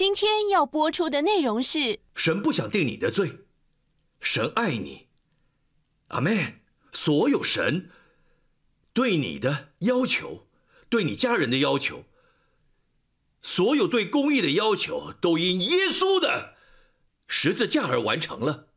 今天要播出的内容是：神不想定你的罪，神爱你。阿妹，所有神对你的要求，对你家人的要求，所有对公益的要求，都因耶稣的十字架而完成了。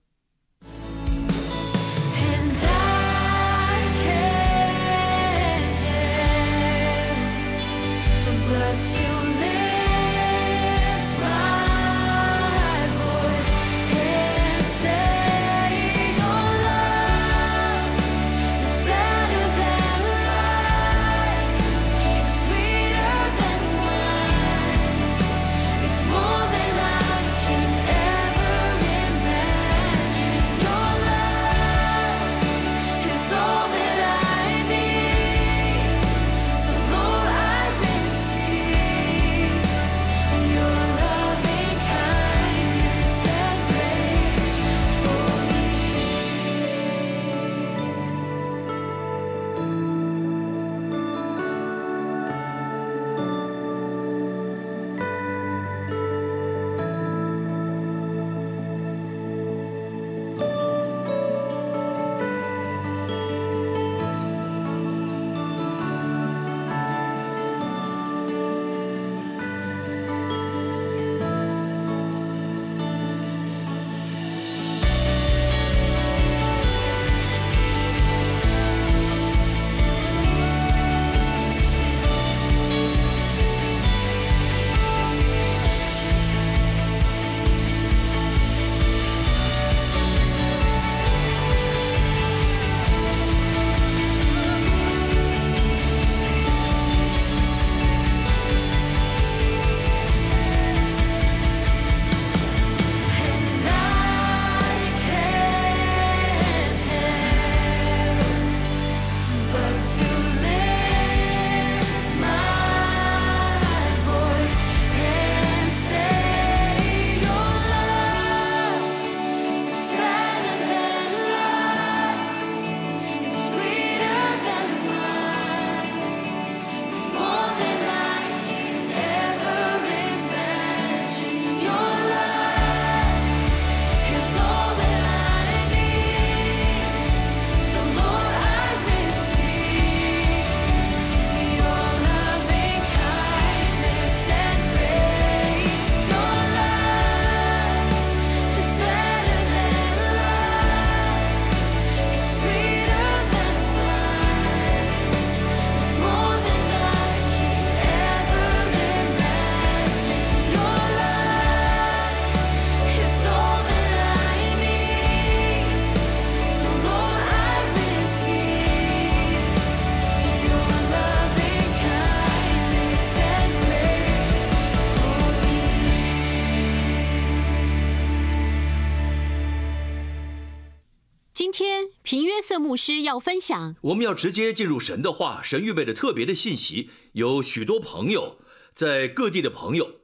瑟牧师要分享我们要直接进入神的话，神预备的特别的信息，有许多朋友在各地的朋友，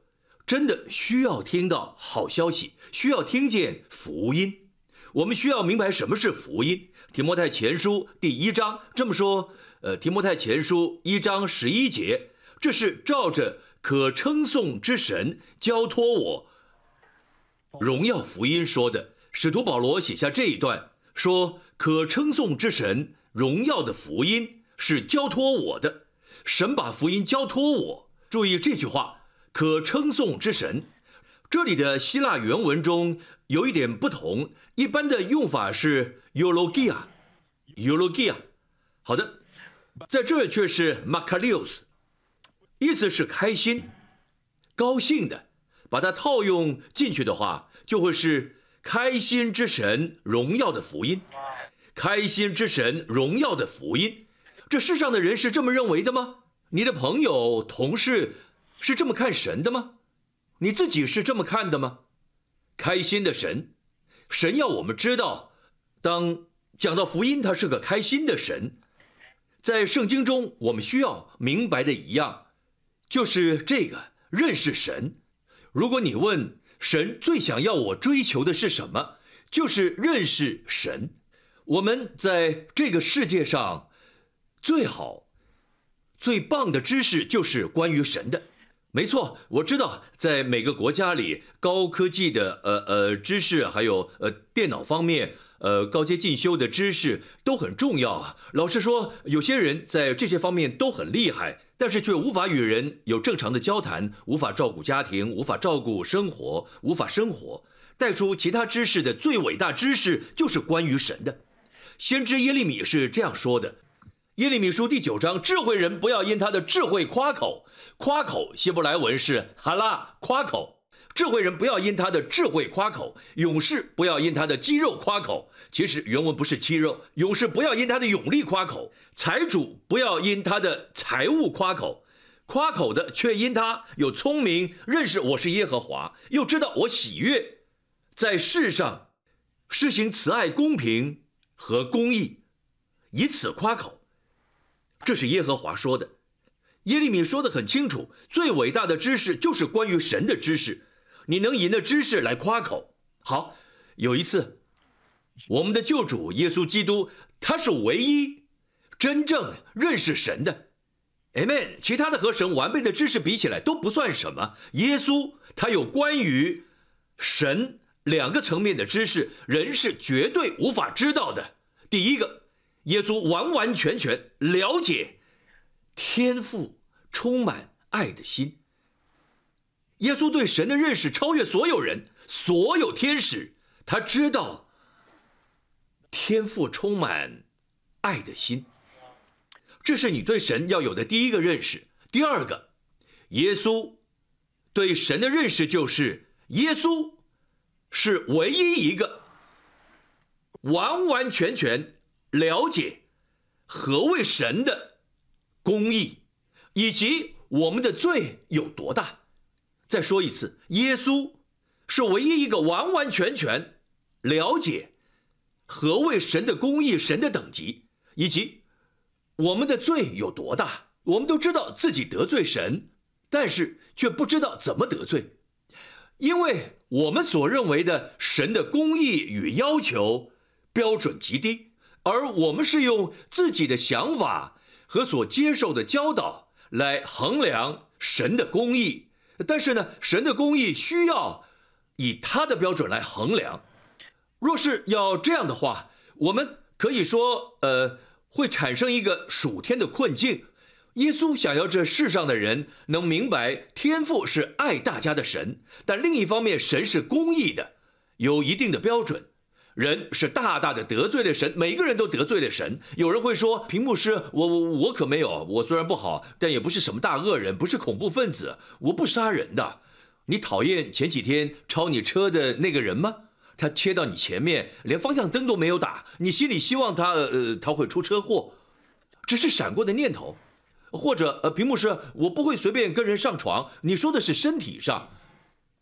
真的需要听到好消息，需要听见福音。我们需要明白什么是福音。提摩太前书第一章这么说，呃，提摩太前书一章十一节，这是照着可称颂之神交托我荣耀福音说的。使徒保罗写下这一段，说可称颂之神荣耀的福音是交托我的，神把福音交托我。注意这句话，可称颂之神。这里的希腊原文中有一点不同，一般的用法是 eulogia，eulogia。好的，在这却是 makarios，意思是开心、高兴的。把它套用进去的话，就会是开心之神荣耀的福音，开心之神荣耀的福音。这世上的人是这么认为的吗？你的朋友、同事是这么看神的吗？你自己是这么看的吗？开心的神，神要我们知道，当讲到福音，他是个开心的神。在圣经中，我们需要明白的一样，就是这个认识神。如果你问神最想要我追求的是什么，就是认识神。我们在这个世界上最好、最棒的知识就是关于神的。没错，我知道，在每个国家里，高科技的呃呃知识，还有呃电脑方面，呃高阶进修的知识都很重要啊。老实说，有些人在这些方面都很厉害，但是却无法与人有正常的交谈，无法照顾家庭，无法照顾生活，无法生活。带出其他知识的最伟大知识就是关于神的。先知耶利米是这样说的。耶利米书第九章，智慧人不要因他的智慧夸口，夸口希伯来文是哈拉，夸口。智慧人不要因他的智慧夸口，勇士不要因他的肌肉夸口。其实原文不是肌肉，勇士不要因他的勇力夸口，财主不要因他的财物夸口，夸口的却因他有聪明，认识我是耶和华，又知道我喜悦，在世上施行慈爱、公平和公义，以此夸口。这是耶和华说的，耶利米说的很清楚，最伟大的知识就是关于神的知识，你能以那知识来夸口。好，有一次，我们的救主耶稣基督，他是唯一真正认识神的，Amen。其他的和神完备的知识比起来都不算什么。耶稣他有关于神两个层面的知识，人是绝对无法知道的。第一个。耶稣完完全全了解天赋充满爱的心。耶稣对神的认识超越所有人、所有天使。他知道天赋充满爱的心，这是你对神要有的第一个认识。第二个，耶稣对神的认识就是耶稣是唯一一个完完全全。了解何谓神的公义，以及我们的罪有多大。再说一次，耶稣是唯一一个完完全全了解何谓神的公义、神的等级，以及我们的罪有多大。我们都知道自己得罪神，但是却不知道怎么得罪，因为我们所认为的神的公义与要求标准极低。而我们是用自己的想法和所接受的教导来衡量神的公义，但是呢，神的公义需要以他的标准来衡量。若是要这样的话，我们可以说，呃，会产生一个属天的困境。耶稣想要这世上的人能明白，天父是爱大家的神，但另一方面，神是公义的，有一定的标准。人是大大的得罪了神，每个人都得罪了神。有人会说：“屏幕师，我我我可没有，我虽然不好，但也不是什么大恶人，不是恐怖分子，我不杀人的。”你讨厌前几天超你车的那个人吗？他切到你前面，连方向灯都没有打，你心里希望他呃他会出车祸，只是闪过的念头。或者呃，屏幕师，我不会随便跟人上床。你说的是身体上，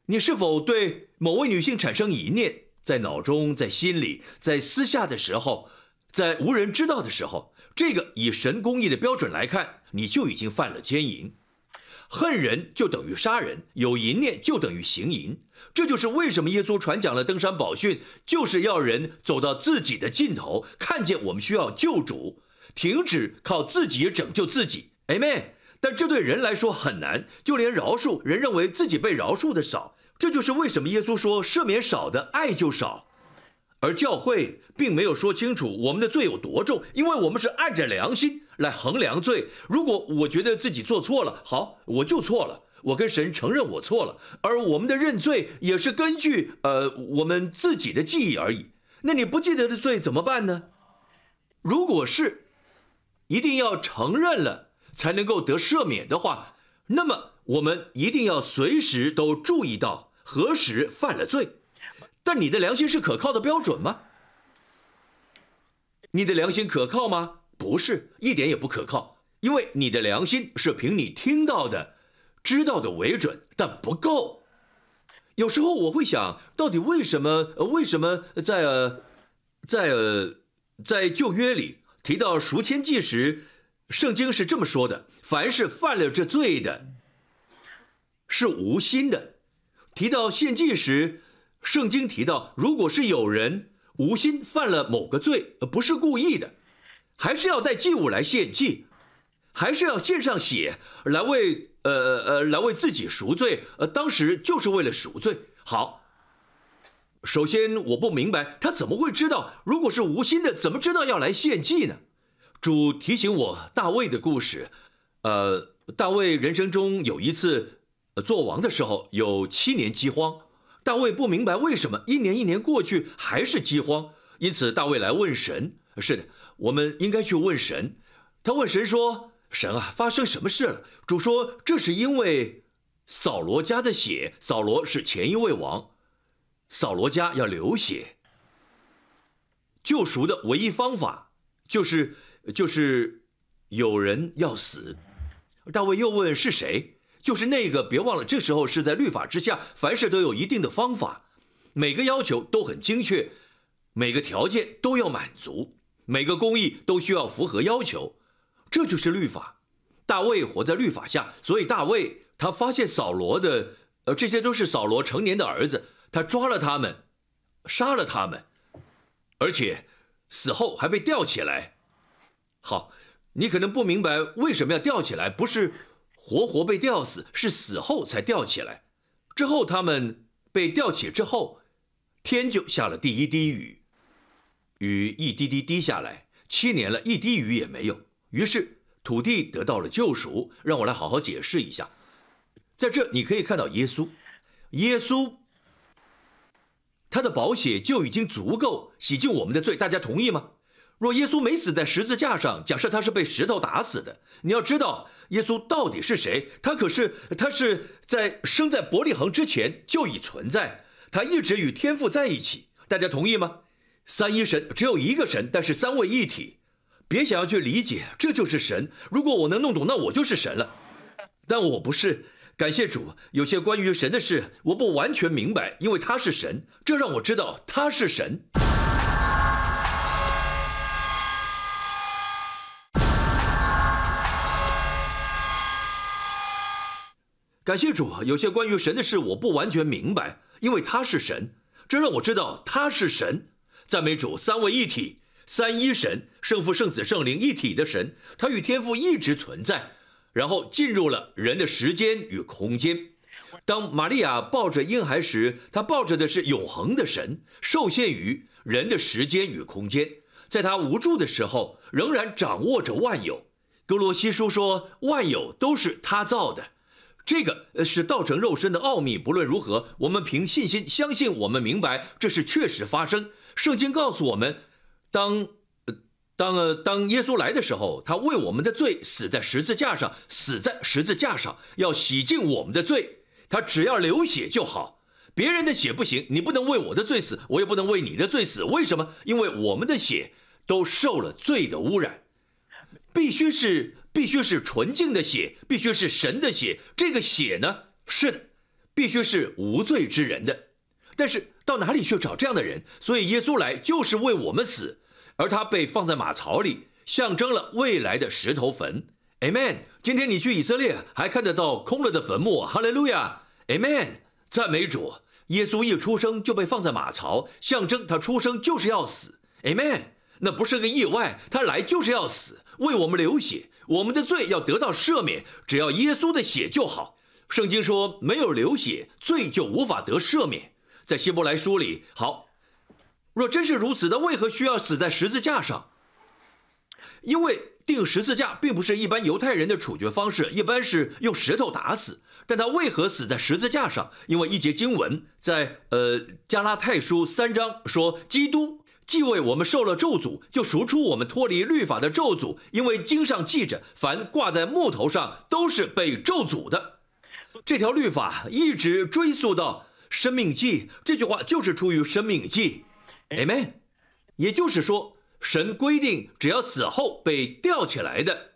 你是否对某位女性产生疑念？在脑中，在心里，在私下的时候，在无人知道的时候，这个以神公义的标准来看，你就已经犯了奸淫。恨人就等于杀人，有淫念就等于行淫。这就是为什么耶稣传讲了登山宝训，就是要人走到自己的尽头，看见我们需要救主，停止靠自己拯救自己。Amen。但这对人来说很难，就连饶恕，人认为自己被饶恕的少。这就是为什么耶稣说赦免少的爱就少，而教会并没有说清楚我们的罪有多重，因为我们是按着良心来衡量罪。如果我觉得自己做错了，好，我就错了，我跟神承认我错了。而我们的认罪也是根据呃我们自己的记忆而已。那你不记得的罪怎么办呢？如果是一定要承认了才能够得赦免的话，那么我们一定要随时都注意到。何时犯了罪？但你的良心是可靠的标准吗？你的良心可靠吗？不是，一点也不可靠。因为你的良心是凭你听到的、知道的为准，但不够。有时候我会想，到底为什么？为什么在呃，在呃，在旧约里提到赎愆祭时，圣经是这么说的：凡是犯了这罪的，是无心的。提到献祭时，圣经提到，如果是有人无心犯了某个罪，不是故意的，还是要带祭物来献祭。还是要献上血来为呃呃呃来为自己赎罪，呃，当时就是为了赎罪。好，首先我不明白他怎么会知道，如果是无心的，怎么知道要来献祭呢？主提醒我大卫的故事，呃，大卫人生中有一次做王的时候有七年饥荒，大卫不明白为什么一年一年过去还是饥荒，因此大卫来问神。是的，我们应该去问神。他问神说：“神啊，发生什么事了？”主说：“这是因为扫罗家的血，扫罗是前一位王，扫罗家要流血。救赎的唯一方法就是就是有人要死。”大卫又问是谁？就是那个，别忘了，这时候是在律法之下，凡事都有一定的方法，每个要求都很精确，每个条件都要满足。每个公义都需要符合要求，这就是律法。大卫活在律法下，所以大卫他发现扫罗的，呃，这些都是扫罗成年的儿子，他抓了他们，杀了他们，而且死后还被吊起来。好，你可能不明白为什么要吊起来，不是活活被吊死，是死后才吊起来。之后他们被吊起之后，天就下了第一滴雨。雨一滴滴滴下来，七年了，一滴雨也没有。于是土地得到了救赎。让我来好好解释一下，在这你可以看到耶稣，耶稣他的宝血就已经足够洗净我们的罪。大家同意吗？若耶稣没死在十字架上，假设他是被石头打死的，你要知道耶稣到底是谁？他可是他是在生在伯利恒之前就已存在，他一直与天父在一起。大家同意吗？三一神只有一个神，但是三位一体。别想要去理解，这就是神。如果我能弄懂，那我就是神了。但我不是。感谢主，有些关于神的事我不完全明白，因为他是神，这让我知道他是神。感谢主，有些关于神的事我不完全明白，因为他是神，这让我知道他是神。赞美主，三位一体，三一神，圣父、圣子、圣灵一体的神，他与天父一直存在，然后进入了人的时间与空间。当玛利亚抱着婴孩时，她抱着的是永恒的神，受限于人的时间与空间。在她无助的时候，仍然掌握着万有。哥罗西书说，万有都是他造的。这个是道成肉身的奥秘。不论如何，我们凭信心相信，我们明白这是确实发生。圣经告诉我们，当当呃当耶稣来的时候，他为我们的罪死在十字架上，死在十字架上要洗净我们的罪。他只要流血就好，别人的血不行。你不能为我的罪死，我也不能为你的罪死。为什么？因为我们的血都受了罪的污染，必须是。必须是纯净的血，必须是神的血。这个血呢，是的，必须是无罪之人的。但是到哪里去找这样的人？所以耶稣来就是为我们死，而他被放在马槽里，象征了未来的石头坟。Amen。今天你去以色列还看得到空了的坟墓。哈利路亚。Amen。赞美主。耶稣一出生就被放在马槽，象征他出生就是要死。Amen。那不是个意外，他来就是要死，为我们流血。我们的罪要得到赦免，只要耶稣的血就好。圣经说，没有流血，罪就无法得赦免。在希伯来书里，好，若真是如此，那为何需要死在十字架上？因为钉十字架并不是一般犹太人的处决方式，一般是用石头打死。但他为何死在十字架上？因为一节经文在呃加拉太书三章说，基督。既为我们受了咒诅，就赎出我们脱离律法的咒诅，因为经上记着，凡挂在木头上都是被咒诅的。这条律法一直追溯到生命记，这句话就是出于生命记，Amen。也就是说，神规定，只要死后被吊起来的，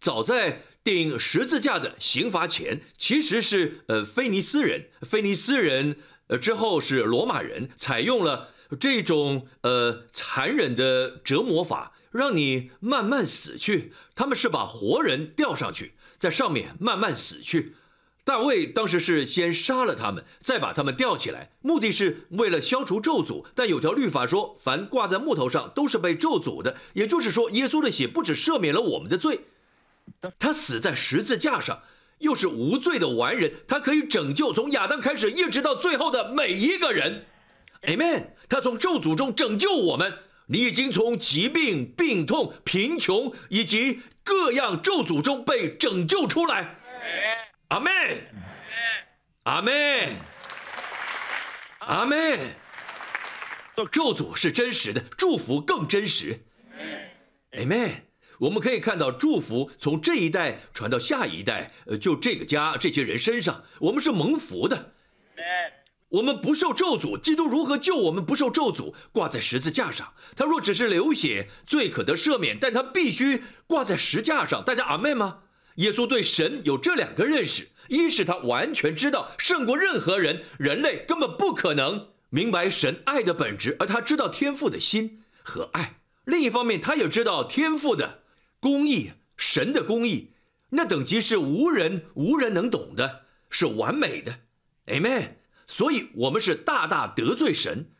早在钉十字架的刑罚前，其实是呃菲尼斯人，菲尼斯人呃之后是罗马人，采用了。这种呃残忍的折磨法，让你慢慢死去。他们是把活人吊上去，在上面慢慢死去。大卫当时是先杀了他们，再把他们吊起来，目的是为了消除咒诅。但有条律法说，凡挂在木头上都是被咒诅的。也就是说，耶稣的血不止赦免了我们的罪，他死在十字架上，又是无罪的完人，他可以拯救从亚当开始一直到最后的每一个人。Amen。他从咒诅中拯救我们。你已经从疾病、病痛、贫穷以及各样咒诅中被拯救出来。阿门。阿门。阿门。咒诅是真实的，祝福更真实。Amen。我们可以看到祝福从这一代传到下一代，呃，就这个家这些人身上，我们是蒙福的。我们不受咒诅，基督如何救我们不受咒诅？挂在十字架上，他若只是流血，罪可得赦免，但他必须挂在石架上。大家阿妹吗？耶稣对神有这两个认识：一是他完全知道，胜过任何人，人类根本不可能明白神爱的本质，而他知道天父的心和爱。另一方面，他也知道天父的公义，神的公义，那等级是无人无人能懂的，是完美的。Amen。所以，我们是大大得罪神，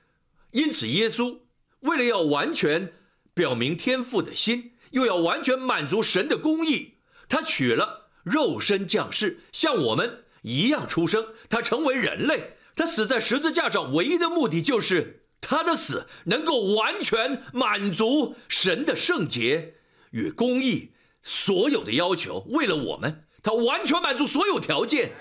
因此，耶稣为了要完全表明天父的心，又要完全满足神的公义，他取了肉身降世，像我们一样出生。他成为人类，他死在十字架上，唯一的目的就是他的死能够完全满足神的圣洁与公义所有的要求。为了我们，他完全满足所有条件，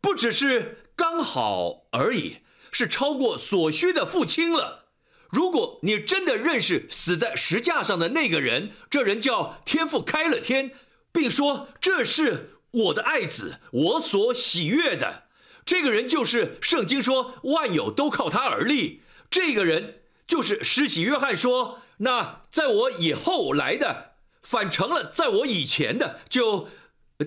不只是。刚好而已，是超过所需的付清了。如果你真的认识死在石架上的那个人，这人叫天父开了天，并说这是我的爱子，我所喜悦的。这个人就是圣经说万有都靠他而立。这个人就是施洗约翰说，那在我以后来的，反成了在我以前的。就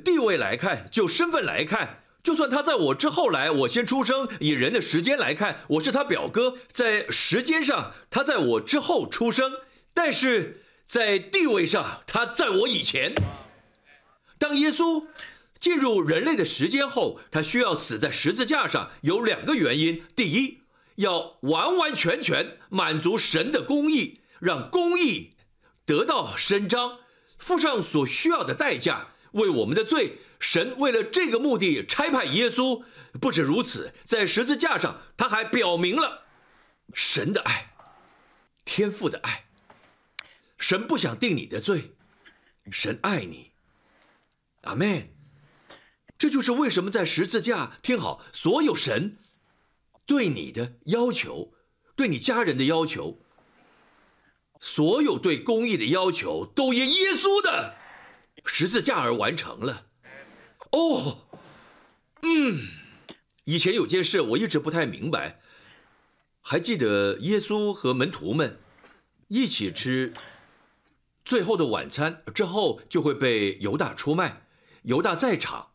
地位来看，就身份来看。就算他在我之后来，我先出生，以人的时间来看，我是他表哥，在时间上他在我之后出生，但是在地位上他在我以前。当耶稣进入人类的时间后，他需要死在十字架上，有两个原因：第一，要完完全全满足神的公义，让公义得到伸张，付上所需要的代价，为我们的罪。神为了这个目的差派耶稣，不止如此，在十字架上，他还表明了神的爱，天父的爱。神不想定你的罪，神爱你。阿妹，这就是为什么在十字架，听好，所有神对你的要求，对你家人的要求，所有对公义的要求，都因耶稣的十字架而完成了。哦，嗯，以前有件事我一直不太明白，还记得耶稣和门徒们一起吃最后的晚餐之后，就会被犹大出卖。犹大在场，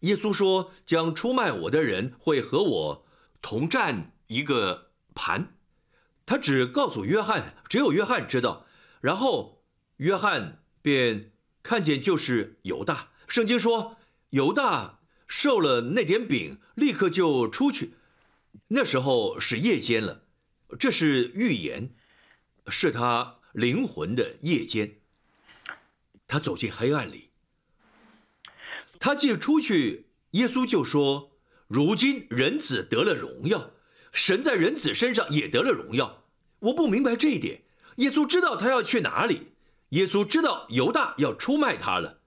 耶稣说：“将出卖我的人会和我同占一个盘。”他只告诉约翰，只有约翰知道。然后约翰便看见就是犹大。圣经说。犹大受了那点饼，立刻就出去。那时候是夜间了，这是预言，是他灵魂的夜间。他走进黑暗里，他既出去，耶稣就说：“如今人子得了荣耀，神在人子身上也得了荣耀。”我不明白这一点。耶稣知道他要去哪里，耶稣知道犹大要出卖他了。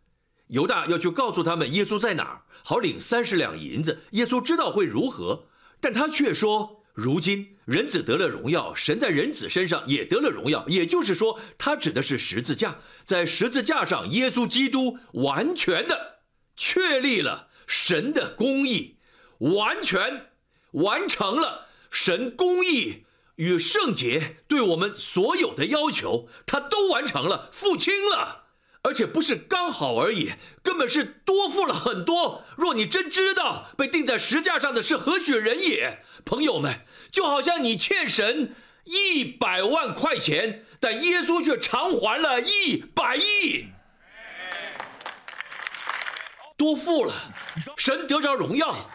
犹大要去告诉他们耶稣在哪儿，好领三十两银子。耶稣知道会如何，但他却说：“如今人子得了荣耀，神在人子身上也得了荣耀。”也就是说，他指的是十字架，在十字架上，耶稣基督完全的确立了神的公义，完全完成了神公义与圣洁对我们所有的要求，他都完成了，付清了。而且不是刚好而已，根本是多付了很多。若你真知道被钉在石架上的是何许人也，朋友们，就好像你欠神一百万块钱，但耶稣却偿还了一百亿，多付了，神得着荣耀，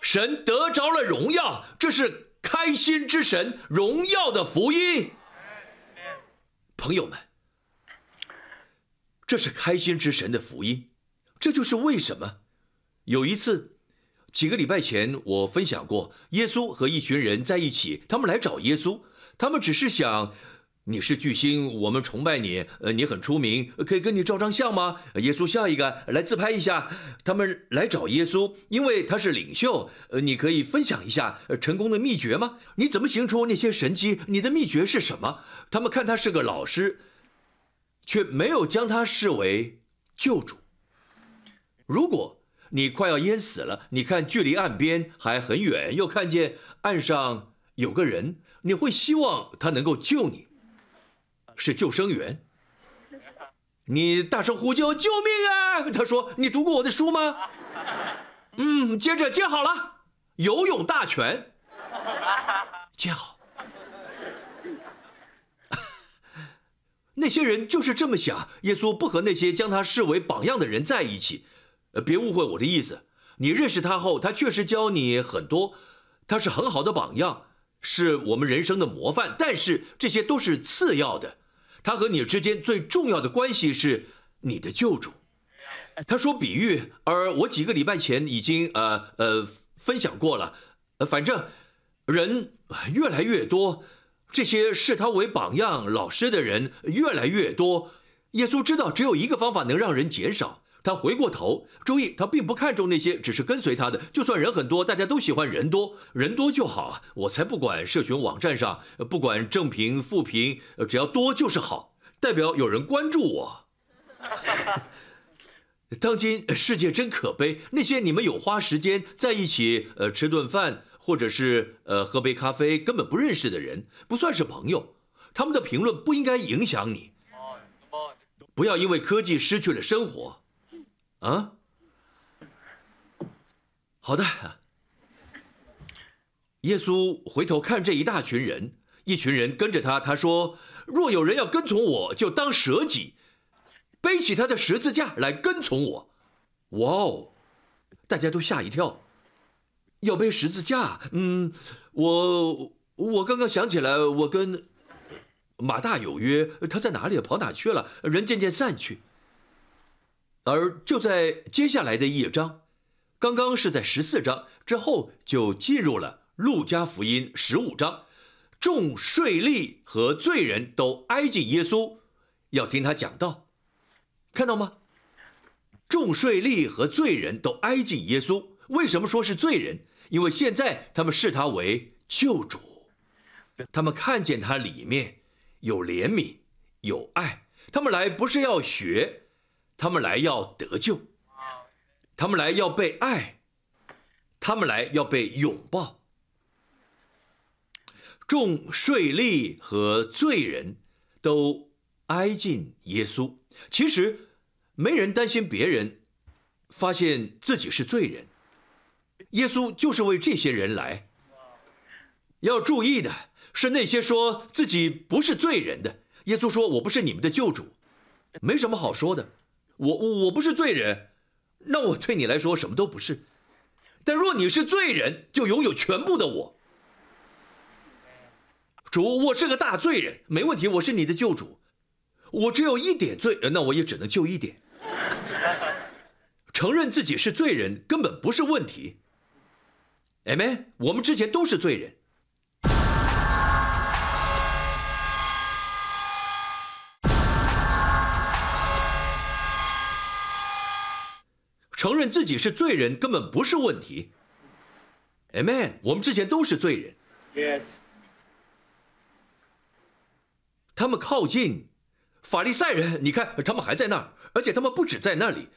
神得着了荣耀，这是开心之神荣耀的福音，朋友们。这是开心之神的福音。这就是为什么有一次几个礼拜前我分享过，耶稣和一群人在一起，他们来找耶稣，他们只是想。你是巨星，我们崇拜你。呃，你很出名，可以跟你照张相吗？耶稣笑一个，来自拍一下。他们来找耶稣，因为他是领袖。呃，你可以分享一下成功的秘诀吗？你怎么行出那些神迹？你的秘诀是什么？他们看他是个老师，却没有将他视为救主。如果你快要淹死了，你看距离岸边还很远，又看见岸上有个人，你会希望他能够救你。是救生员，你大声呼救：“救命啊！”他说：“你读过我的书吗？”嗯，接着接好了，游泳大全，接好。那些人就是这么想，耶稣不和那些将他视为榜样的人在一起。呃，别误会我的意思，你认识他后，他确实教你很多，他是很好的榜样，是我们人生的模范。但是这些都是次要的。他和你之间最重要的关系是你的救主。他说比喻，而我几个礼拜前已经呃呃分享过了。呃，反正人越来越多，这些视他为榜样老师的人越来越多。耶稣知道只有一个方法能让人减少。他回过头，注意，他并不看重那些只是跟随他的。就算人很多，大家都喜欢人多，人多就好！我才不管社群网站上，不管正评负评，只要多就是好，代表有人关注我。当今世界真可悲，那些你们有花时间在一起，呃，吃顿饭或者是呃喝杯咖啡，根本不认识的人，不算是朋友，他们的评论不应该影响你。不要因为科技失去了生活。啊，好的。耶稣回头看这一大群人，一群人跟着他。他说：“若有人要跟从我，就当舍己，背起他的十字架来跟从我。”哇哦，大家都吓一跳。要背十字架？嗯，我我刚刚想起来，我跟马大有约，他在哪里？跑哪去了？人渐渐散去。而就在接下来的一章，刚刚是在十四章之后，就进入了路加福音十五章，众税吏和罪人都挨近耶稣，要听他讲道，看到吗？众税吏和罪人都挨近耶稣，为什么说是罪人？因为现在他们视他为救主，他们看见他里面有怜悯、有爱，他们来不是要学。他们来要得救，他们来要被爱，他们来要被拥抱。众税吏和罪人都挨近耶稣。其实，没人担心别人发现自己是罪人。耶稣就是为这些人来。要注意的是，那些说自己不是罪人的，耶稣说：“我不是你们的救主。”没什么好说的。我我不是罪人，那我对你来说什么都不是。但若你是罪人，就拥有全部的我。主，我是个大罪人，没问题，我是你的救主。我只有一点罪，那我也只能救一点。承认自己是罪人根本不是问题。我们之前都是罪人。承认自己是罪人根本不是问题，Amen。我们之前都是罪人。Yes. 他们靠近法利赛人，你看他们还在那儿，而且他们不止在那里，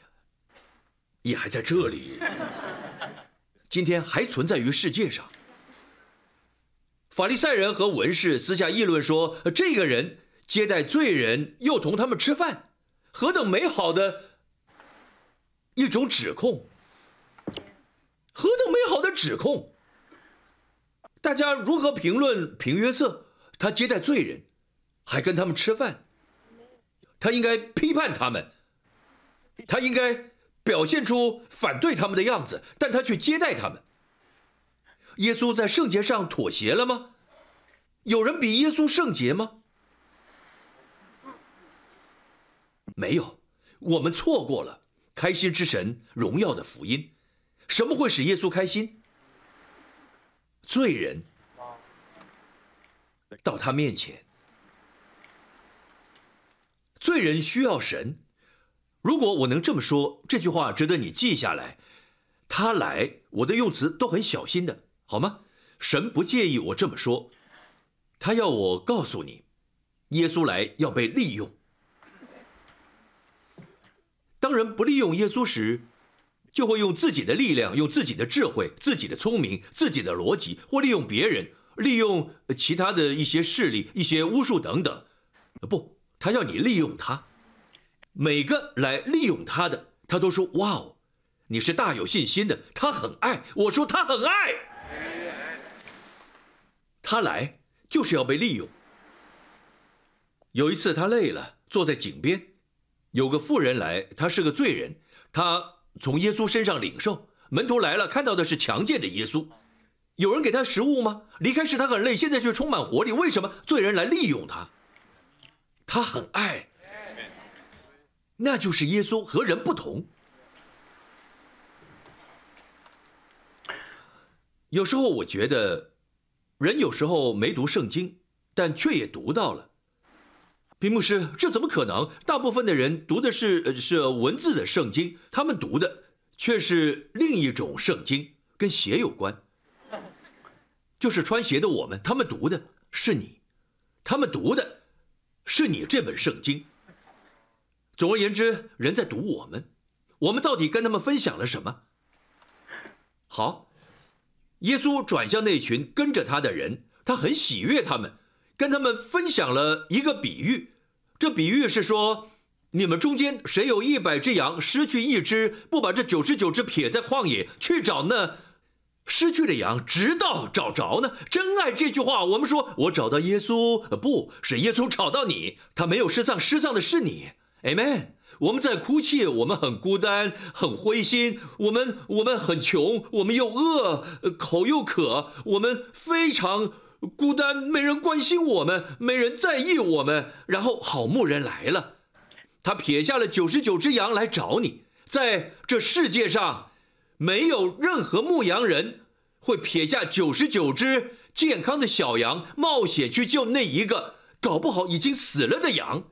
也还在这里。今天还存在于世界上。法利赛人和文士私下议论说：“这个人接待罪人，又同他们吃饭，何等美好的！”一种指控，何等美好的指控！大家如何评论平约瑟？他接待罪人，还跟他们吃饭。他应该批判他们，他应该表现出反对他们的样子，但他却接待他们。耶稣在圣洁上妥协了吗？有人比耶稣圣洁吗？没有。我们错过了开心之神荣耀的福音。什么会使耶稣开心？罪人到他面前，罪人需要神。如果我能这么说，这句话值得你记下来。他来，我的用词都很小心的，好吗？神不介意我这么说，他要我告诉你，耶稣来要被利用。当人不利用耶稣时，就会用自己的力量、用自己的智慧、自己的聪明、自己的逻辑，或利用别人、利用其他的一些势力、一些巫术等等。不，他要你利用他。每个来利用他的，他都说：“哇哦，你是大有信心的。”他很爱我说，他很爱。他来就是要被利用。有一次他累了，坐在井边，有个妇人来，他是个罪人，他从耶稣身上领受。门徒来了，看到的是强健的耶稣。有人给他食物吗？离开时他很累，现在却充满活力。为什么？罪人来利用他。他很爱，那就是耶稣和人不同。有时候我觉得，人有时候没读圣经，但却也读到了。屏幕师，这怎么可能？大部分的人读的是是文字的圣经，他们读的却是另一种圣经，跟鞋有关。就是穿鞋的我们，他们读的是你，他们读的是你这本圣经。总而言之，人在读我们，我们到底跟他们分享了什么？好，耶稣转向那群跟着他的人，他很喜悦他们，跟他们分享了一个比喻。这比喻是说，你们中间谁有一百只羊，失去一只，不把这九十九只撇在旷野，去找那失去的羊，直到找着呢？真爱这句话，我们说，我找到耶稣，不是耶稣找到你，他没有失丧，失丧的是你。Amen。我们在哭泣，我们很孤单，很灰心，我们我们很穷，我们又饿，口又渴，我们非常孤单，没人关心我们，没人在意我们。然后好牧人来了，他撇下了九十九只羊来找你。在这世界上，没有任何牧羊人会撇下九十九只健康的小羊，冒险去救那一个搞不好已经死了的羊。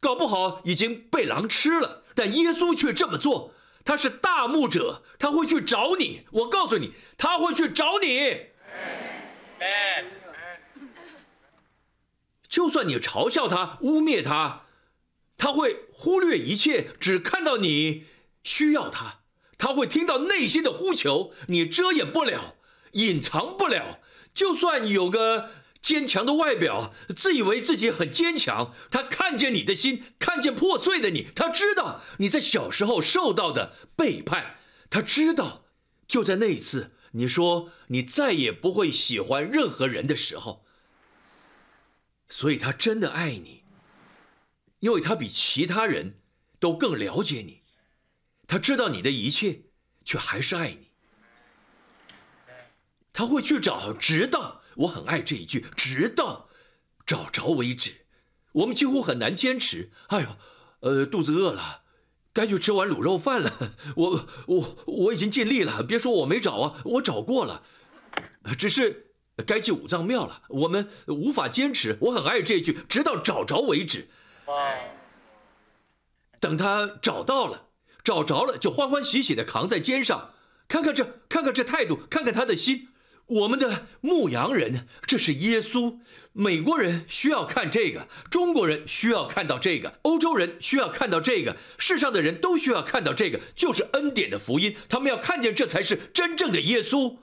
搞不好已经被狼吃了，但耶稣却这么做。他是大牧者，他会去找你。我告诉你，他会去找你。就算你嘲笑他、污蔑他，他会忽略一切，只看到你需要他。他会听到内心的呼求，你遮掩不了，隐藏不了。就算有个。坚强的外表，自以为自己很坚强。他看见你的心，看见破碎的你，他知道你在小时候受到的背叛。他知道，就在那一次，你说你再也不会喜欢任何人的时候。所以他真的爱你，因为他比其他人都更了解你。他知道你的一切，却还是爱你。他会去找，直到。我很爱这一句，直到找着为止。我们几乎很难坚持。哎呦，呃，肚子饿了，该去吃碗卤肉饭了。我我我已经尽力了，别说我没找啊，我找过了。只是该进五脏庙了，我们无法坚持。我很爱这句，直到找着为止。等他找到了，找着了，就欢欢喜喜的扛在肩上。看看这，看看这态度，看看他的心。我们的牧羊人，这是耶稣。美国人需要看这个，中国人需要看到这个，欧洲人需要看到这个，世上的人都需要看到这个，就是恩典的福音。他们要看见，这才是真正的耶稣，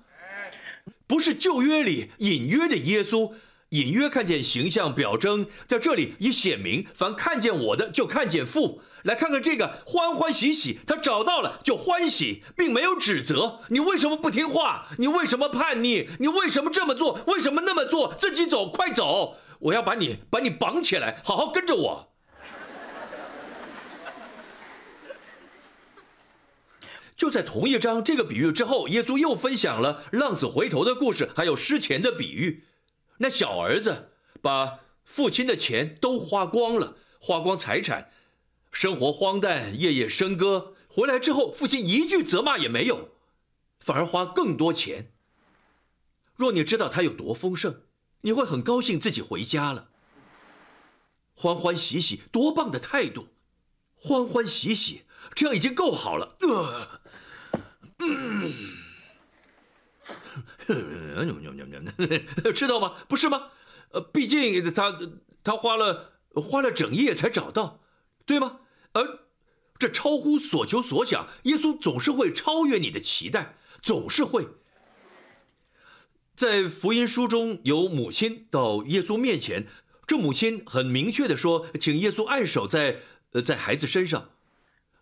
不是旧约里隐约的耶稣。隐约看见形象表征，在这里已显明。凡看见我的，就看见父。来看看这个，欢欢喜喜，他找到了就欢喜，并没有指责。你为什么不听话？你为什么叛逆？你为什么这么做？为什么那么做？自己走，快走！我要把你把你绑起来，好好跟着我。就在同一章这个比喻之后，耶稣又分享了浪子回头的故事，还有失钱的比喻。那小儿子把父亲的钱都花光了，花光财产，生活荒诞，夜夜笙歌。回来之后，父亲一句责骂也没有，反而花更多钱。若你知道他有多丰盛，你会很高兴自己回家了。欢欢喜喜，多棒的态度！欢欢喜喜，这样已经够好了。呃，嗯，知道吗？不是吗？呃，毕竟他他花了花了整夜才找到，对吗？而这超乎所求所想，耶稣总是会超越你的期待，总是会。在福音书中有母亲到耶稣面前，这母亲很明确的说，请耶稣按手在呃在孩子身上。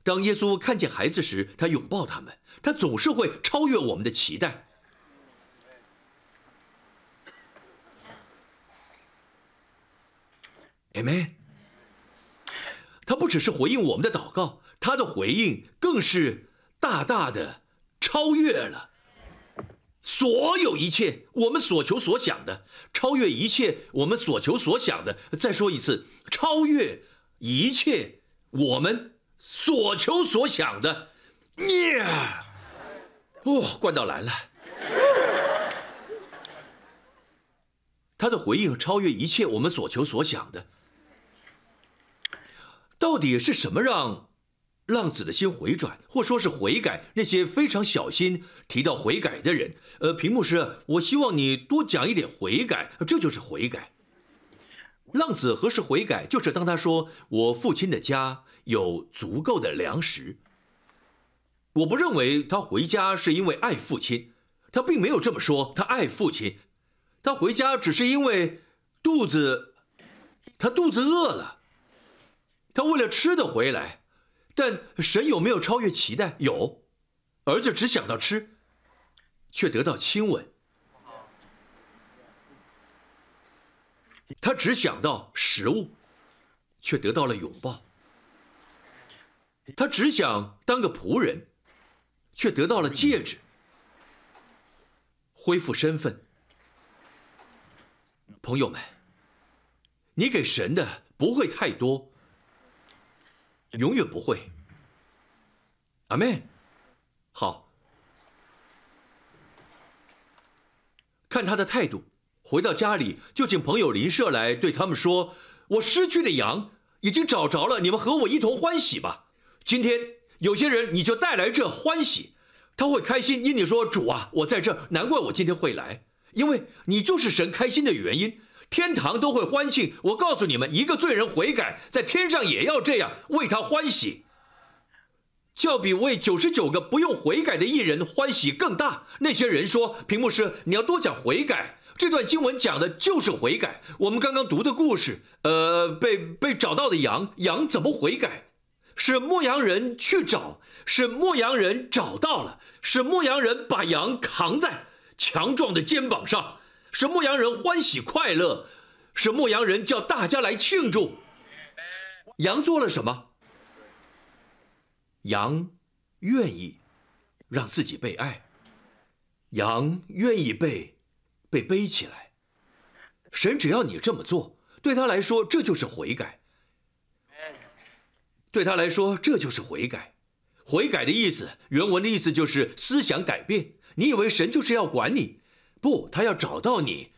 当耶稣看见孩子时，他拥抱他们，他总是会超越我们的期待。Amen。他不只是回应我们的祷告，他的回应更是大大的超越了所有一切我们所求所想的，超越一切我们所求所想的。再说一次，超越一切我们所求所想的。耶！哦，灌到篮了。他的回应超越一切我们所求所想的。到底是什么让浪子的心回转，或说是悔改？那些非常小心提到悔改的人，呃，屏幕师，我希望你多讲一点悔改，这就是悔改。浪子何时悔改？就是当他说：“我父亲的家有足够的粮食。”我不认为他回家是因为爱父亲，他并没有这么说。他爱父亲，他回家只是因为肚子，他肚子饿了。他为了吃的回来，但神有没有超越期待？有，儿子只想到吃，却得到亲吻；他只想到食物，却得到了拥抱；他只想当个仆人，却得到了戒指，恢复身份。朋友们，你给神的不会太多。永远不会。阿门。好，看他的态度，回到家里就请朋友邻舍来，对他们说：“我失去的羊已经找着了，你们和我一同欢喜吧。”今天有些人你就带来这欢喜，他会开心，因你说：“主啊，我在这，难怪我今天会来，因为你就是神开心的原因。”天堂都会欢庆。我告诉你们，一个罪人悔改，在天上也要这样为他欢喜，要比为九十九个不用悔改的艺人欢喜更大。那些人说：“屏幕师，你要多讲悔改。”这段经文讲的就是悔改。我们刚刚读的故事，呃，被被找到的羊，羊怎么悔改？是牧羊人去找，是牧羊人找到了，是牧羊人把羊扛在强壮的肩膀上。是牧羊人欢喜快乐，是牧羊人叫大家来庆祝。羊做了什么？羊愿意让自己被爱，羊愿意被被背起来。神只要你这么做，对他来说这就是悔改。对他来说这就是悔改。悔改的意思，原文的意思就是思想改变。你以为神就是要管你？不，他要找到你，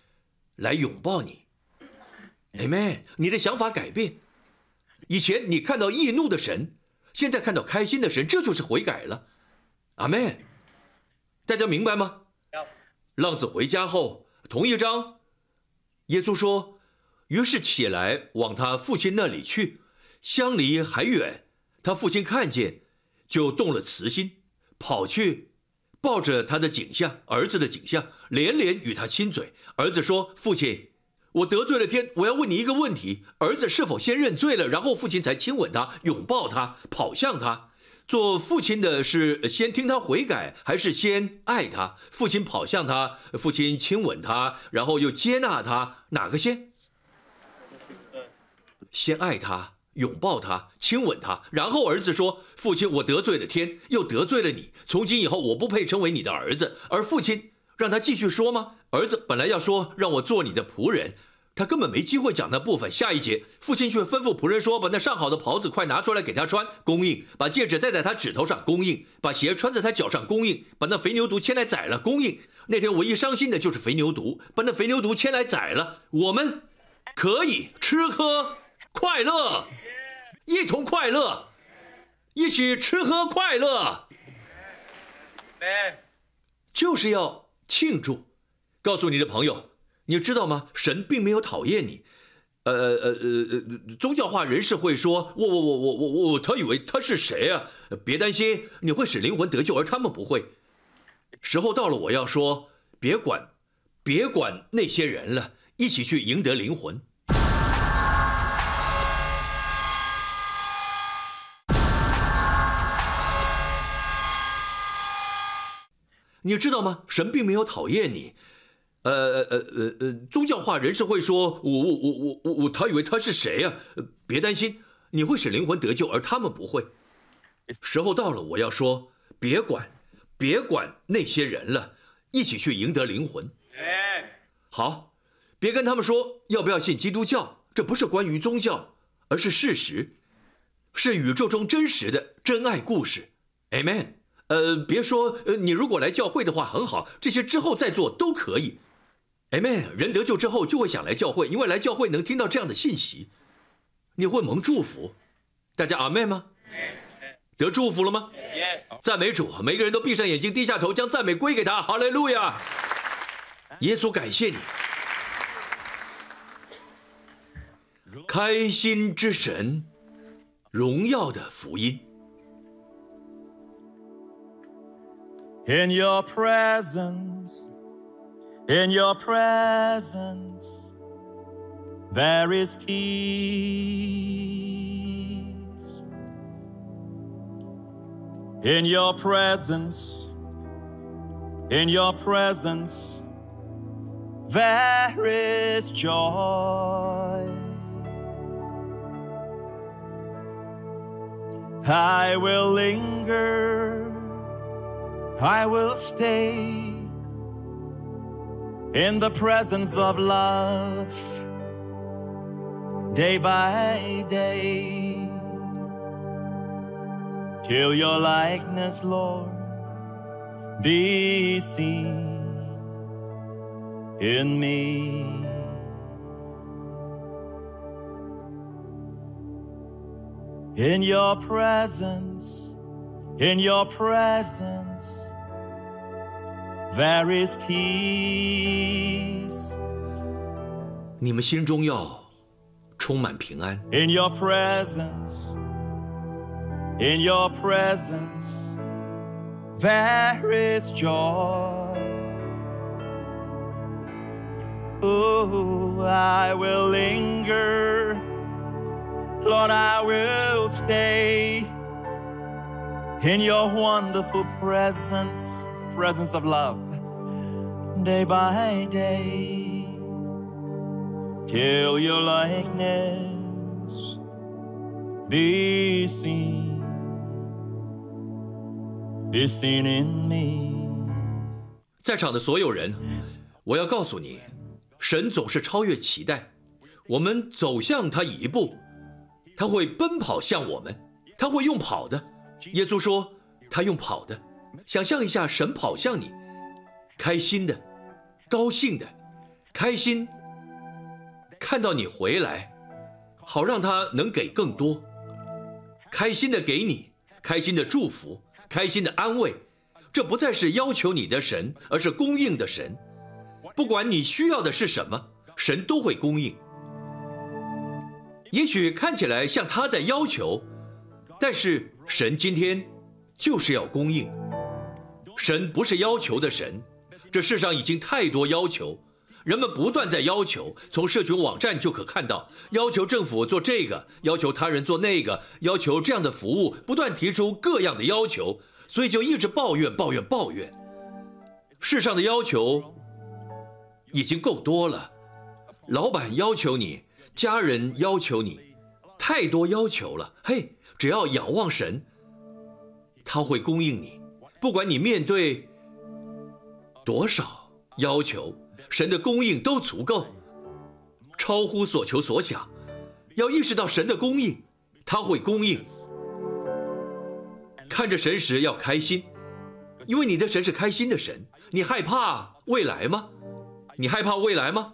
来拥抱你。Amen。你的想法改变，以前你看到易怒的神，现在看到开心的神，这就是悔改了。阿门。大家明白吗？浪子回家后，同一章，耶稣说：“于是起来往他父亲那里去，相离还远。他父亲看见，就动了慈心，跑去。”抱着他的景象，儿子的景象，连连与他亲嘴。儿子说：“父亲，我得罪了天，我要问你一个问题：儿子是否先认罪了，然后父亲才亲吻他、拥抱他、跑向他？做父亲的是先听他悔改，还是先爱他？父亲跑向他，父亲亲吻他，然后又接纳他，哪个先？先爱他。”拥抱他，亲吻他，然后儿子说：“父亲，我得罪了天，又得罪了你。从今以后，我不配成为你的儿子。”而父亲让他继续说吗？儿子本来要说：“让我做你的仆人。”他根本没机会讲那部分。下一节，父亲却吩咐仆人说：“把那上好的袍子快拿出来给他穿，供应；把戒指戴在他指头上，供应；把鞋穿在他脚上，供应；把那肥牛犊牵来宰了，供应。”那天唯一伤心的就是肥牛犊，把那肥牛犊牵来宰了。我们可以吃喝快乐，一同快乐，一起吃喝快乐，就是要庆祝。告诉你的朋友，你知道吗？神并没有讨厌你。呃呃呃呃，宗教化人士会说：“我我我我我我，他以为他是谁啊？”别担心，你会使灵魂得救，而他们不会。时候到了，我要说，别管，别管那些人了，一起去赢得灵魂。你知道吗？神并没有讨厌你。呃呃呃呃呃，宗教化人士会说：“我我我我我我，他以为他是谁呀、别担心，你会使灵魂得救，而他们不会。时候到了，我要说，别管，别管那些人了，一起去赢得灵魂。好，别跟他们说要不要信基督教，这不是关于宗教，而是事实，是宇宙中真实的真爱故事。Amen。呃，别说，呃，你如果来教会的话很好，这些之后再做都可以。Amen。人得救之后就会想来教会，因为来教会能听到这样的信息，你会蒙祝福。大家阿妹吗？得祝福了吗？赞美主！每个人都闭上眼睛，低下头，将赞美归给他。哈利路亚！耶稣，感谢你，开心之神，荣耀的福音。In your presence, in your presence, there is peace. In your presence, in your presence, there is joy. I will linger. I will stay in the presence of love day by day till your likeness, Lord, be seen in me. In your presence, in your presence, there is peace. 你们心中要充满平安。 In your presence, in your presence, there is joy. Oh, I will linger, Lord, I will stay In your wonderful presence, presence of love, day by day, till your likeness be seen, be seen in me. 在场的所有人，我要告诉你，神总是超越期待。我们走向他一步，他会奔跑向我们，他会用跑的。耶稣说，他用跑的。想象一下，神跑向你，开心的，高兴的，开心，看到你回来，好让他能给更多，开心的给你，开心的祝福，开心的安慰。这不再是要求你的神，而是供应的神。不管你需要的是什么，神都会供应。也许看起来像他在要求，但是神今天就是要供应。神不是要求的神，这世上已经太多要求，人们不断在要求，从社群网站就可看到，要求政府做这个，要求他人做那个，要求这样的服务，不断提出各样的要求，所以就一直抱怨、抱怨、抱怨。世上的要求已经够多了，老板要求你，家人要求你，太多要求了。嘿，只要仰望神，他会供应你，不管你面对多少要求，神的供应都足够。超乎所求所想。要意识到神的供应，他会供应。看着神时要开心，因为你的神是开心的神。你害怕未来吗？你害怕未来吗？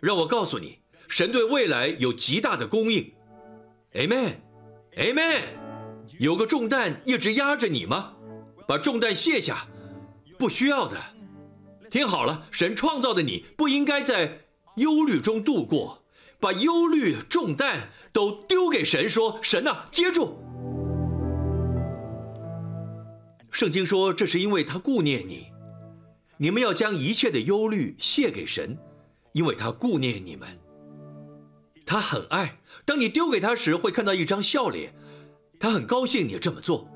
让我告诉你，神对未来有极大的供应。Amen Amen，。有个重担一直压着你吗？把重担卸下，不需要的。听好了，神创造的你不应该在忧虑中度过，把忧虑重担都丢给神，说：“神呐、接住。”圣经说，这是因为他顾念你。你们要将一切的忧虑卸给神，因为他顾念你们。他很爱，当你丢给他时，会看到一张笑脸，他很高兴你这么做。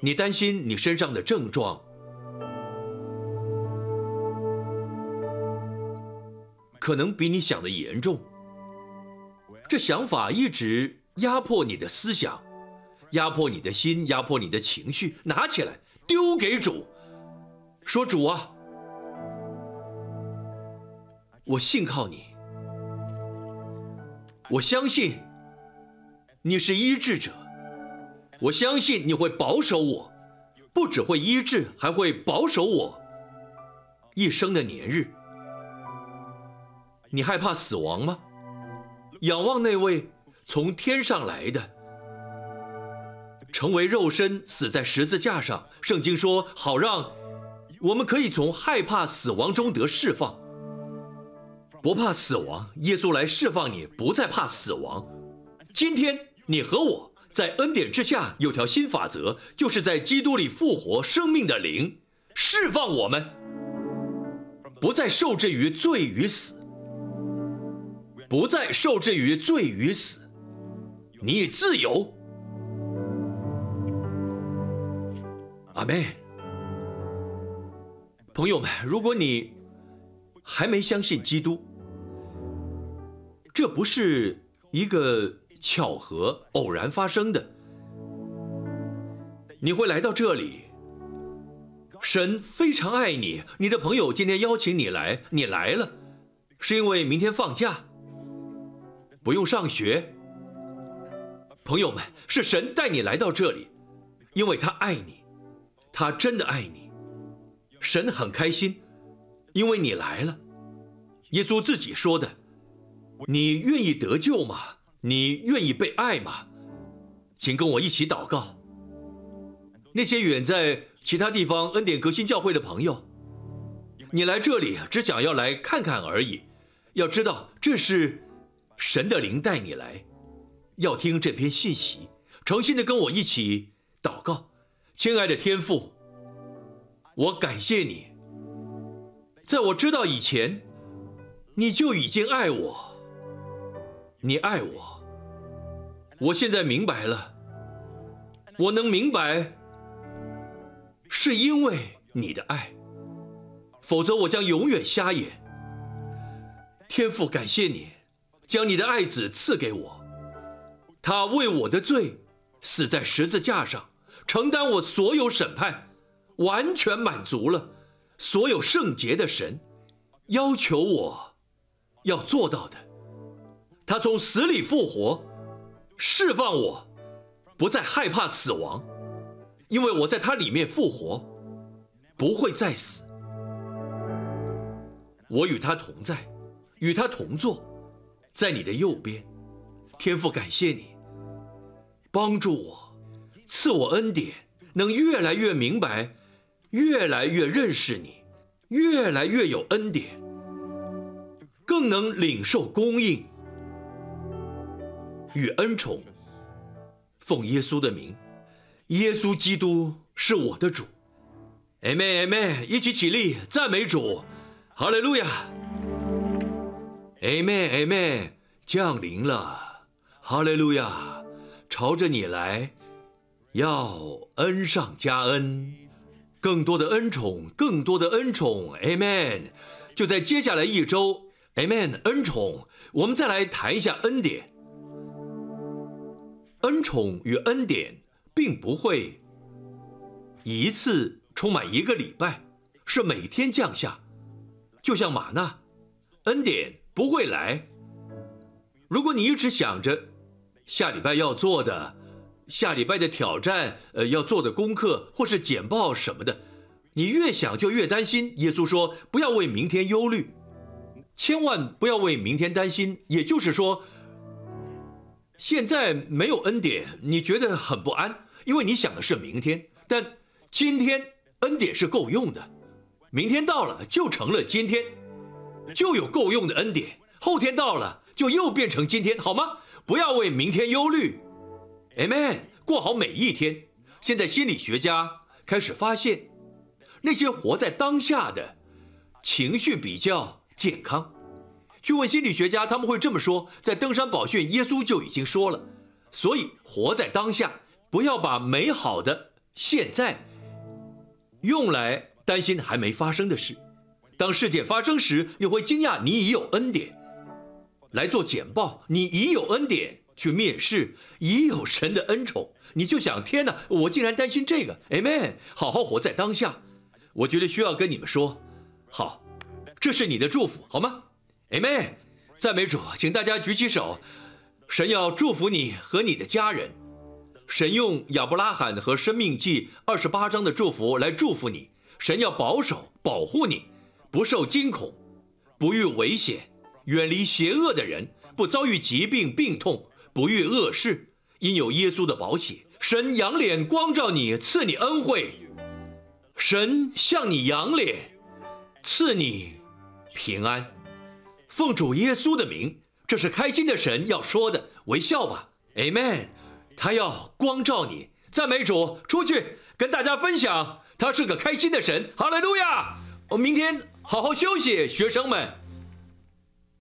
你担心你身上的症状，可能比你想的严重。这想法一直压迫你的思想，压迫你的心，压迫你的情绪。拿起来，丢给主，说：“主啊，我信靠你，我相信你是医治者，我相信你会保守我，不只会医治，还会保守我一生的年日。你害怕死亡吗？”仰望那位从天上来的，成为肉身死在十字架上。圣经说：“好让我们可以从害怕死亡中得释放，不怕死亡。耶稣来释放你，不再怕死亡。今天你和我在恩典之下有条新法则，就是在基督里复活生命的灵，释放我们，不再受制于罪与死。”不再受制于罪与死，你自由。阿妹，朋友们，如果你还没相信基督，这不是一个巧合、偶然发生的。你会来到这里，神非常爱你。你的朋友今天邀请你来，你来了，是因为明天放假。不用上学，朋友们，是神带你来到这里，因为他爱你，他真的爱你。神很开心，因为你来了。耶稣自己说的：“你愿意得救吗？你愿意被爱吗？”请跟我一起祷告。那些远在其他地方恩典革新教会的朋友，你来这里只想要来看看而已，要知道这是。神的灵带你来，要听这篇信息，诚心的跟我一起祷告，亲爱的天父，我感谢你，在我知道以前，你就已经爱我，你爱我，我现在明白了，我能明白，是因为你的爱，否则我将永远瞎眼。天父，感谢你。将你的爱子赐给我，他为我的罪死在十字架上，承担我所有审判，完全满足了所有圣洁的神要求我要做到的。他从死里复活，释放我，不再害怕死亡，因为我在他里面复活，不会再死。我与他同在，与他同坐。在你的右边，天父，感谢你帮助我，赐我恩典，能越来越明白，越来越认识你，越来越有恩典，更能领受供应与恩宠。奉耶稣的名，耶稣基督是我的主。阿门，阿门！一起起立，赞美主，哈利路亚。Amen，Amen，降临了，哈利路亚，朝着你来，要恩上加恩，更多的恩宠，更多的恩宠，Amen。就在接下来一周，Amen，恩宠，我们再来谈一下恩典。恩宠与恩典并不会一次充满一个礼拜，是每天降下，就像玛纳，恩典不会来。如果你一直想着下礼拜要做的、下礼拜的挑战，呃，要做的功课或是简报什么的，你越想就越担心。耶稣说：“不要为明天忧虑，千万不要为明天担心。”也就是说，现在没有恩典，你觉得很不安，因为你想的是明天。但今天恩典是够用的，明天到了就成了今天，就有够用的恩典。后天到了就又变成今天，好吗？不要为明天忧虑，Amen。过好每一天。现在心理学家开始发现，那些活在当下的，情绪比较健康。去问心理学家，他们会这么说：在登山宝训，耶稣就已经说了，所以活在当下，不要把美好的现在用来担心还没发生的事。当事件发生时，你会惊讶你已有恩典来做简报，你已有恩典去面试，已有神的恩宠，你就想：天哪，我竟然担心这个！Amen，好好活在当下。我觉得需要跟你们说，好，这是你的祝福，好吗？Amen，赞美主，请大家举起手，神要祝福你和你的家人。神用亚伯拉罕和生命记二十八章的祝福来祝福你，神要保守保护你，不受惊恐，不遇危险，远离邪恶的人，不遭遇疾病病痛，不遇恶事，因有耶稣的宝血。神仰脸光照你，赐你恩惠。神向你仰脸，赐你平安。奉主耶稣的名，这是开心的神要说的，微笑吧，Amen。他要光照你，赞美主，出去跟大家分享，他是个开心的神，哈利路亚。我明天好好休息，学生们。